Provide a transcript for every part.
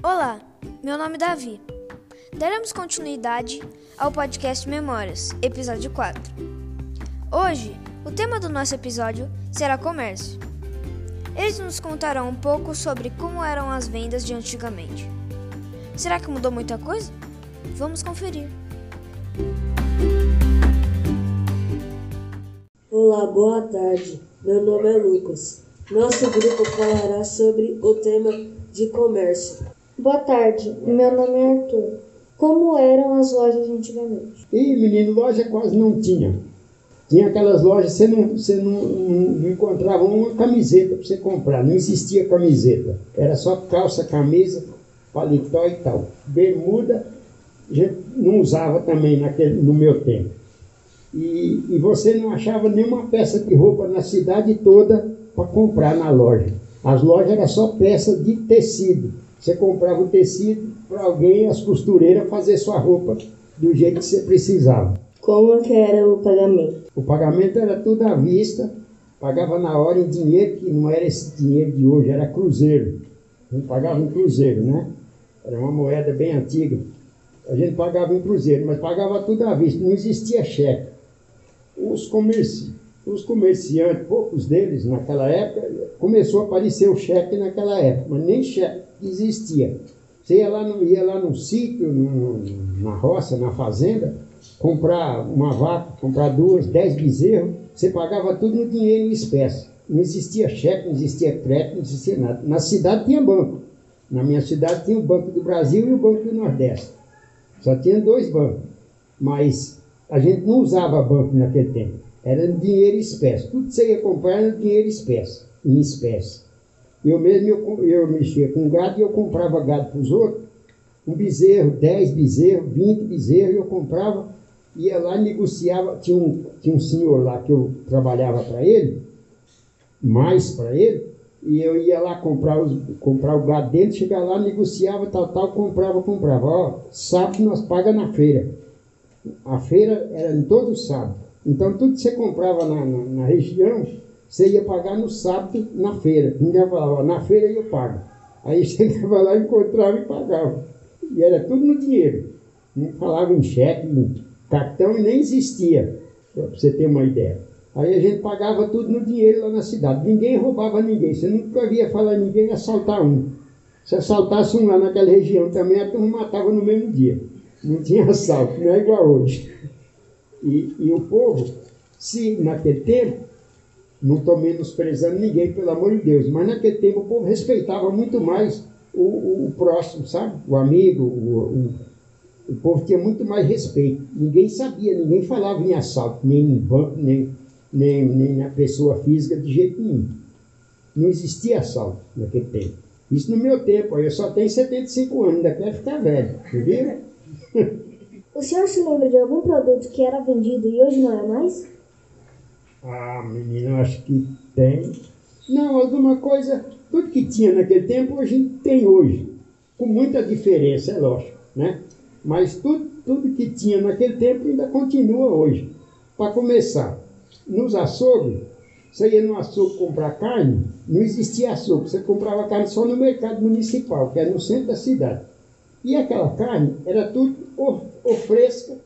Olá, meu nome é Davi. Daremos continuidade ao podcast Memórias, episódio 4. Hoje, o tema do nosso episódio será comércio. Eles nos contarão um pouco sobre como eram as vendas de antigamente. Será que mudou muita coisa? Vamos conferir. Olá, boa tarde. Meu nome é Lucas. Nosso grupo falará sobre o tema de comércio. Boa tarde, meu nome é Arthur. Como eram as lojas antigamente? E, menino, loja quase não tinha. Tinha aquelas lojas, você não, você não, não, não encontrava uma camiseta para você comprar, não existia camiseta. Era só calça, camisa, paletó e tal. Bermuda, a gente não usava também naquele, no meu tempo. E, e você não achava nenhuma peça de roupa na cidade toda para comprar na loja. As lojas eram só peça de tecido. Você comprava o tecido para alguém, as costureiras, fazer sua roupa do jeito que você precisava. Como que era o pagamento? O pagamento era tudo à vista, pagava na hora em dinheiro, que não era esse dinheiro de hoje, era cruzeiro. A gente pagava em cruzeiro, né? Era uma moeda bem antiga. A gente pagava em cruzeiro, mas pagava tudo à vista, não existia cheque. Os, comerci os comerciantes, poucos deles naquela época, começou a aparecer o cheque naquela época, mas nem cheque existia. Você ia lá ia lá no sítio, na roça, na fazenda, comprar uma vaca, comprar duas, dez bezerros, você pagava tudo no dinheiro em espécie. Não existia cheque, não existia crédito, não existia nada. Na cidade tinha banco. Na minha cidade tinha o Banco do Brasil e o Banco do Nordeste. Só tinha dois bancos. Mas a gente não usava banco naquele tempo. Era dinheiro em espécie. Tudo que você ia comprar era dinheiro em espécie. Em espécie. Eu mesmo eu, eu mexia com gado e eu comprava gado para os outros. Um bezerro, dez bezerros, vinte bezerros, eu comprava, ia lá e negociava. Tinha um, tinha um senhor lá que eu trabalhava para ele, mais para ele, e eu ia lá comprar, os, comprar o gado dele, chegava lá, negociava, tal, tal, comprava, comprava. Ó, sábado nós paga na feira. A feira era em todo sábado. Então tudo que você comprava na, na, na região, você ia pagar no sábado na feira. Ninguém falava, na feira eu pago. Aí chegava lá, encontrava e pagava. E era tudo no dinheiro. Não falava em cheque, em cartão e nem existia, para você ter uma ideia. Aí a gente pagava tudo no dinheiro lá na cidade. Ninguém roubava ninguém. Você nunca via falar ninguém assaltar um. Se assaltasse um lá naquela região também, a turma matava no mesmo dia. Não tinha assalto, não é igual hoje. E, e o povo, se naquele tempo, não estou menosprezando ninguém, pelo amor de Deus, mas naquele tempo o povo respeitava muito mais o, o, o próximo, sabe? O amigo, o, o, povo tinha muito mais respeito. Ninguém sabia, ninguém falava em assalto, nem em banco, nem, nem, nem na pessoa física de jeito nenhum. Não existia assalto naquele tempo. Isso no meu tempo, eu só tenho 75 anos, ainda quero ficar velho, viu? O senhor se lembra de algum produto que era vendido e hoje não é mais? Ah, menino, acho que tem. Não, alguma coisa, tudo que tinha naquele tempo, hoje tem hoje. Com muita diferença, é lógico, né? Mas tudo, tudo que tinha naquele tempo ainda continua hoje. Para começar, nos açougues, você ia no açougue comprar carne, não existia açougue, você comprava carne só no mercado municipal, que era no centro da cidade. E aquela carne era tudo ou, ou fresca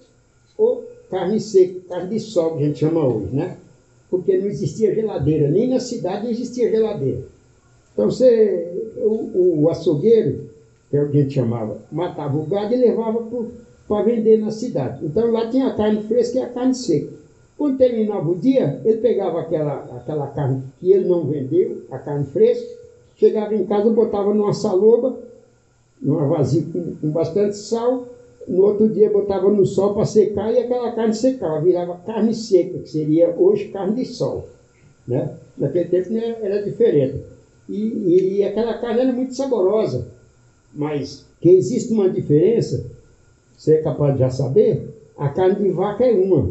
ou carne seca, carne de sol, que a gente chama hoje, né? Porque não existia geladeira, nem na cidade existia geladeira. Então você, o, o açougueiro, que é o que a gente chamava, matava o gado e levava para vender na cidade. Então lá tinha a carne fresca e a carne seca. Quando terminava o dia, ele pegava aquela, aquela carne que ele não vendeu, a carne fresca, chegava em casa, botava numa saloba, numa vasilha com, com bastante sal, no outro dia botava no sol para secar e aquela carne secava, virava carne seca, que seria hoje carne de sol. Né? Naquele tempo né, era diferente. E, e, e, aquela carne era muito saborosa. Mas que existe uma diferença, você é capaz de já saber, a carne de vaca é uma,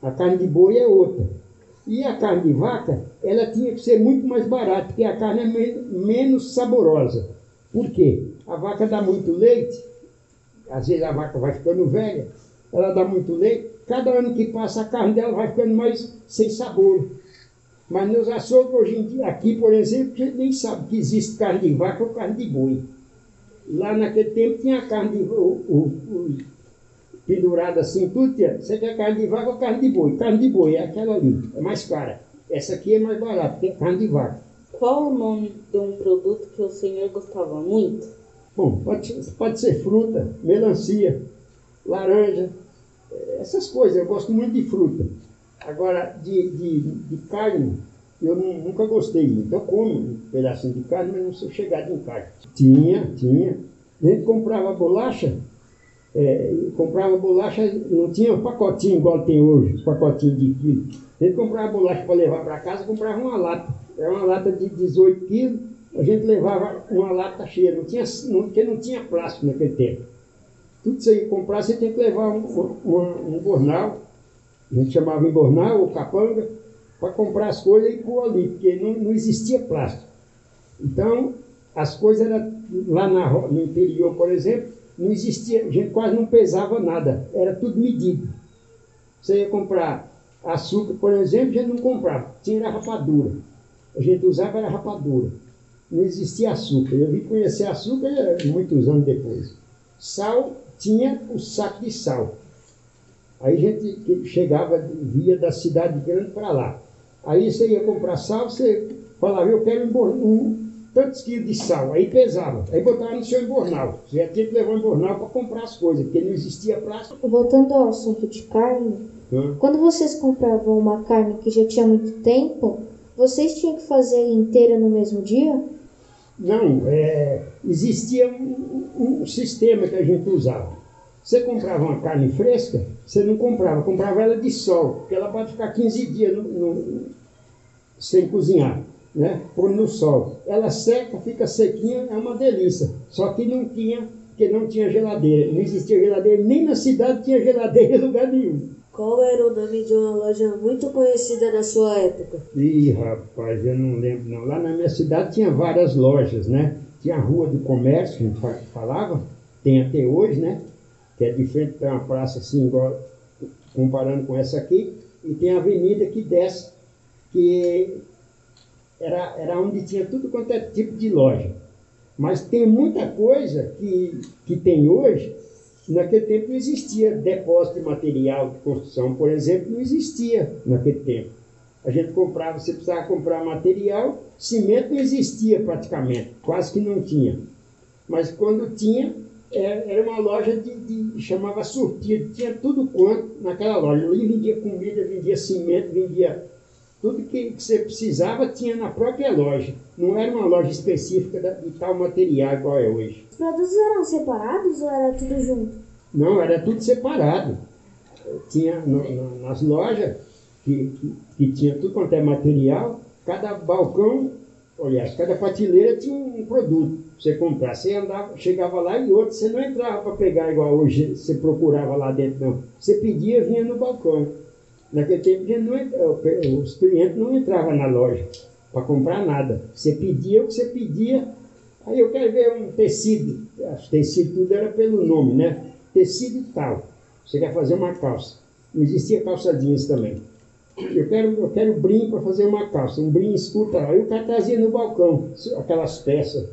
a carne de boi é outra. E a carne de vaca, ela tinha que ser muito mais barata, porque a carne é men menos saborosa. Por quê? A vaca dá muito leite, às vezes a vaca vai ficando velha, ela dá muito leite, cada ano que passa a carne dela vai ficando mais sem sabor. Mas nos açougues hoje em dia, aqui por exemplo, a gente nem sabe que existe carne de vaca ou carne de boi. Lá naquele tempo tinha carne de o, o, o, pendurada assim, tudo tinha. Você quer carne de vaca ou carne de boi? Carne de boi é aquela ali, é mais cara. Essa aqui é mais barata, tem carne de vaca. Qual o nome de um produto que o senhor gostava muito? Bom, pode, pode ser fruta, melancia, laranja, essas coisas. Eu gosto muito de fruta. Agora, de, de, de carne, eu não- nunca gostei muito. Eu como um pedacinho de carne, mas não sou chegado em carne. Tinha, tinha. A gente comprava bolacha, é, comprava bolacha, não tinha um pacotinho igual tem hoje, os pacotinhos de quilo. A gente comprava bolacha para levar para casa, comprava uma lata. Era uma lata de 18 quilos, a gente levava uma lata cheia, não tinha, não, porque não tinha plástico naquele tempo. Tudo você ia comprar, você tem que levar um, um, um bornal, a gente chamava embornal ou capanga, para comprar as coisas e pôr ali, porque não, não existia plástico. Então, as coisas eram lá na, no interior, por exemplo, não existia, a gente quase não pesava nada, era tudo medido. Você ia comprar açúcar, por exemplo, a gente não comprava, tinha rapadura. A gente usava era rapadura. Não existia açúcar. Eu vim conhecer açúcar eh, muitos anos depois. Sal, tinha o saco de sal. Aí a gente que chegava, via da cidade grande para lá. Aí você ia comprar sal, você falava, eu quero um, um tantos quilos de sal. Aí pesava. Aí botava no seu embornal. Você já tinha que levar um embornal para comprar as coisas, porque não existia plástico. Voltando ao assunto de carne, Hã? quando vocês compravam uma carne que já tinha muito tempo, vocês tinham que fazer inteira no mesmo dia? Não, é, existia um, um- sistema que a gente usava. Você comprava uma carne fresca, você não comprava, comprava ela de sol, porque ela pode ficar 15 dias no- no- sem cozinhar, né? Pôr no sol. Ela seca, fica sequinha, é uma delícia. Só que não tinha, porque não tinha geladeira. Não existia geladeira, nem na cidade tinha geladeira em lugar nenhum. Qual era o nome de uma loja muito conhecida na sua época? Ih, rapaz, eu não lembro não. Lá na minha cidade tinha várias lojas, né? Tinha a Rua do Comércio, que a gente fa- falava, tem até hoje, né? Que é de frente para uma praça assim, igual, comparando com essa aqui, e tem a avenida que desce, que era, era onde tinha tudo quanto é tipo de loja. Mas tem muita coisa que, que tem hoje, naquele tempo não existia depósito de material de construção, por exemplo, não existia naquele tempo. A gente comprava, você precisava comprar material, cimento não existia praticamente, quase que não tinha. Mas quando tinha, é, era uma loja de, de chamava sortido, tinha tudo quanto naquela loja. Ali vendia comida, vendia cimento, vendia tudo que, que você precisava tinha na própria loja. Não era uma loja específica de tal material igual é hoje. Os produtos eram separados ou era tudo junto? Não, era tudo separado. Tinha no- no- nas lojas que, que, que tinha tudo quanto é material, cada balcão, aliás, cada prateleira tinha um produto você comprar. Você andava, chegava lá e outro, você não entrava para pegar igual hoje, você procurava lá dentro, não. Você pedia, vinha no balcão. Naquele tempo não entra- os clientes não entravam na loja para comprar nada. Você pedia o que você pedia. Aí eu quero ver um tecido. Os tecido tudo era pelo nome, né? Tecido tal. Você quer fazer uma calça. Não existia calça jeans também. Eu quero, eu quero brim para fazer uma calça, um brim escuro. Aí o cara trazia no balcão aquelas peças,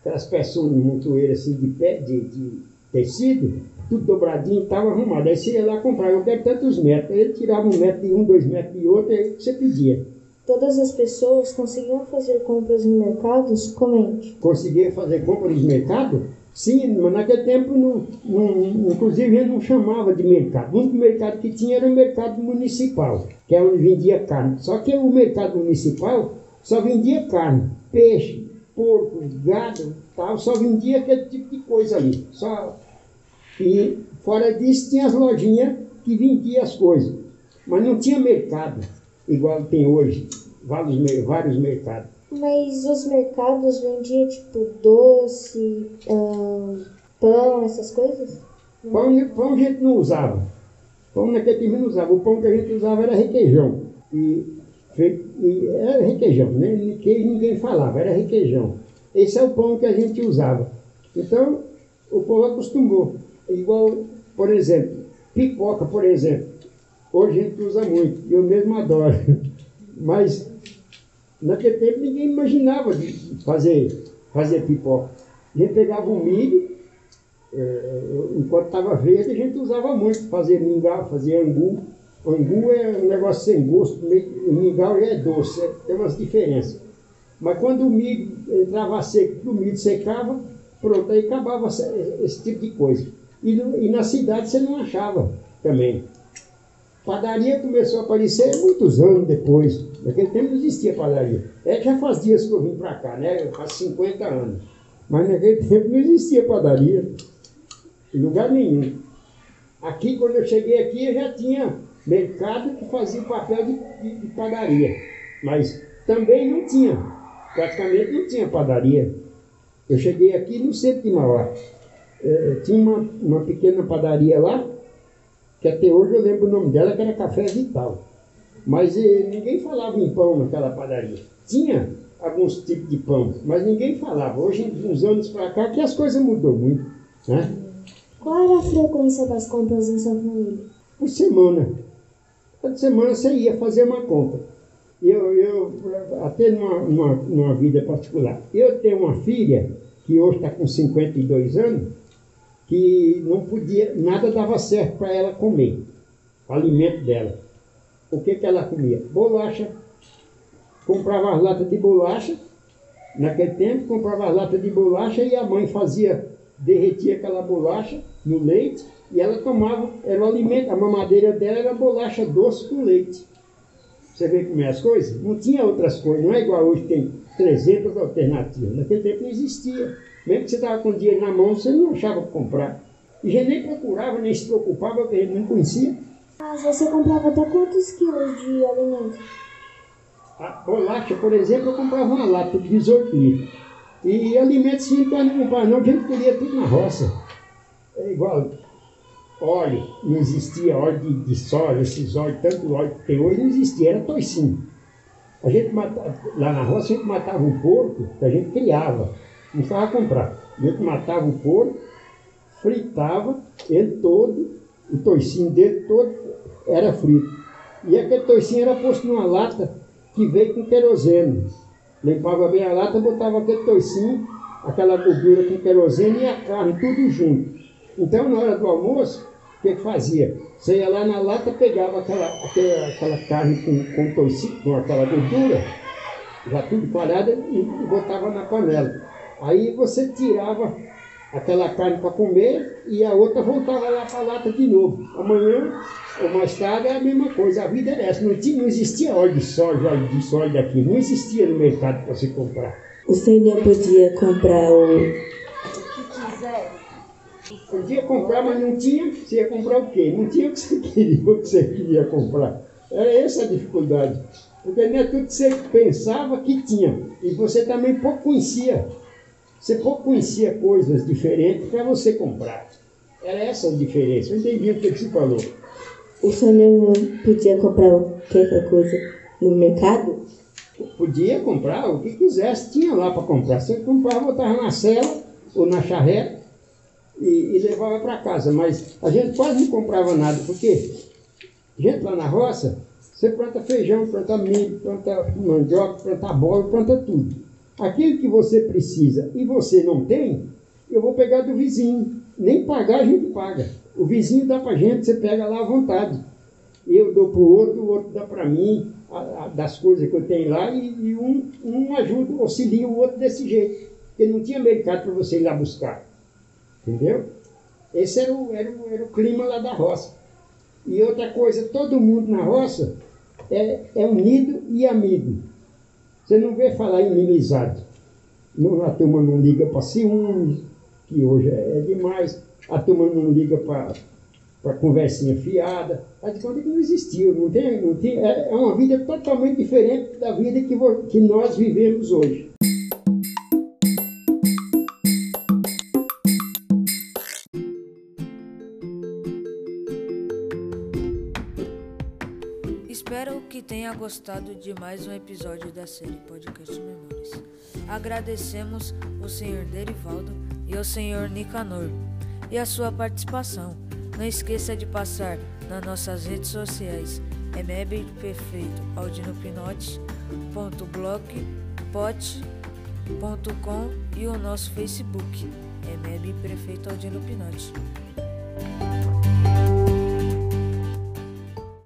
aquelas peças um montoeira assim de, pé, de, de tecido, tudo dobradinho, estava arrumado. Aí você ia lá comprar, eu quero tantos metros. Aí ele tirava um metro de um, dois metros de outro, aí você pedia. Todas as pessoas conseguiam fazer compras em mercados? Comente. conseguia fazer compra nos mercados? Sim, mas naquele tempo, não, não, inclusive, ele não chamava de mercado. O único mercado que tinha era o mercado municipal, que é onde vendia carne. Só que o mercado municipal só vendia carne, peixe, porco, gado, tal, só vendia aquele tipo de coisa ali. Só... E fora disso tinha as lojinhas que vendiam as coisas. Mas não tinha mercado, igual tem hoje, vários, vários mercados. Mas os mercados vendiam tipo doce, ahn, pão, essas coisas? Pão, pão a gente não usava. Pão naquele tempo não usava. O pão que a gente usava era requeijão. E, e era requeijão, né? Queijo ninguém falava, era requeijão. Esse é o pão que a gente usava. Então, o povo acostumou. Igual, por exemplo, pipoca, por exemplo. Hoje a gente usa muito, eu mesmo adoro. Mas naquele tempo ninguém imaginava de fazer, fazer pipoca. A gente pegava o milho, é, enquanto estava verde, a gente usava muito, fazia mingau, fazia angu. Angu é um negócio sem gosto, o mingau já é doce, é, tem umas diferenças. Mas quando o milho entrava seco, o milho secava, pronto, aí acabava esse tipo de coisa. E, e na cidade você não achava também. Padaria começou a aparecer muitos anos depois. Naquele tempo não existia padaria. É que já faz dias que eu vim para cá, né? Faz 50 anos. Mas naquele tempo não existia padaria. Em lugar nenhum. Aqui, quando eu cheguei aqui, eu já tinha mercado que fazia papel de, de, de padaria. Mas também não tinha. Praticamente não tinha padaria. Eu cheguei aqui no centro de Mauá. É, tinha uma, uma pequena padaria lá, que até hoje eu lembro o nome dela, que era Café Vital. Mas eh, ninguém falava em pão naquela padaria. Tinha alguns tipos de pão, mas ninguém falava. Hoje, uns anos para cá, que as coisas mudou muito. Né? Qual era a frequência das compras em sua família? Por semana. Toda semana você ia fazer uma compra. Eu, eu até numa, numa, numa vida particular. Eu tenho uma filha, que hoje está com 52 anos, que não podia, nada dava certo para ela comer, o alimento dela. O que, que ela comia? Bolacha. Comprava as latas de bolacha, naquele tempo comprava as latas de bolacha e a mãe fazia, derretia aquela bolacha no leite e ela tomava, era o alimento, a mamadeira dela era bolacha doce com leite. Você vê como é as coisas? Não tinha outras coisas, não é igual hoje tem 300 alternativas. Naquele tempo não existia. Mesmo que você estava com dinheiro na mão, você não achava para comprar. E a gente nem procurava, nem se preocupava, porque a gente não conhecia. Mas você comprava até quantos quilos de alimento? A bolacha, por exemplo, eu comprava uma lata de 18 litros. E alimentos simples nós não comprava, não, a gente colhia tudo na roça. É igual óleo, não existia óleo de, de soja, esses óleos, tanto óleo que tem hoje, não existia, era toicinho. A gente matava, lá na roça a gente matava um porco que a gente criava, não precisava comprar. A gente matava o porco, fritava ele todo, o toicinho dele todo era frito. E aquele toicinho era posto numa lata que veio com querosene. Limpava bem a lata, botava aquele toicinho, aquela gordura com querosene e a carne, tudo junto. Então, na hora do almoço, o que, que fazia? Você ia lá na lata, pegava aquela, aquela, aquela carne com, com toicinho, com aquela gordura, já tudo parada, e botava na panela. Aí você tirava aquela carne para comer e a outra voltava lá para a lata de novo. Amanhã ou mais tarde é a mesma coisa. A vida era essa. Não, tinha, não existia óleo de soja, óleo disso, óleo daqui. Não existia no mercado para você comprar. Você não podia comprar o. Podia comprar, mas não tinha. Você ia comprar o quê? Não tinha o que você queria, o que você queria comprar. Era essa a dificuldade. Porque não é tudo que você pensava que tinha. E você também pouco conhecia. Você conhecia coisas diferentes para você comprar. Era essa a diferença. Eu entendi o que você falou. O senhor não podia comprar qualquer coisa no mercado? Podia comprar o que quisesse, tinha lá para comprar. Você comprava, botava na cela ou na charreta e, e levava para casa. Mas a gente quase não comprava nada, porque a gente lá na roça, você planta feijão, planta milho, planta mandioca, planta bola, planta tudo. Aquilo que você precisa e você não tem, eu vou pegar do vizinho. Nem pagar a gente paga. O vizinho dá para gente, você pega lá à vontade. Eu dou para o outro, o outro dá para mim, a, a, das coisas que eu tenho lá, e, e um, um ajuda, auxilia o outro desse jeito. Porque não tinha mercado para você ir lá buscar. Entendeu? Esse era o, era, o, era o clima lá da roça. E outra coisa, todo mundo na roça é, é unido e amigo. Você não vê falar em inimizade. Não, a turma não liga para ciúmes, que hoje é, é demais. A turma não liga para conversinha fiada. Faz de que não existiu. Não tem, não tem, é, é uma vida totalmente diferente da vida que, que nós vivemos hoje. Tenha gostado de mais um episódio da série Podcast Memórias. Agradecemos o Senhor Derivaldo e o Senhor Nicanor e a sua participação. Não esqueça de passar nas nossas redes sociais é Perfeito Aldino Pinote, ponto blog, e o nosso Facebook, EMEB Prefeito Aldino Pinotti.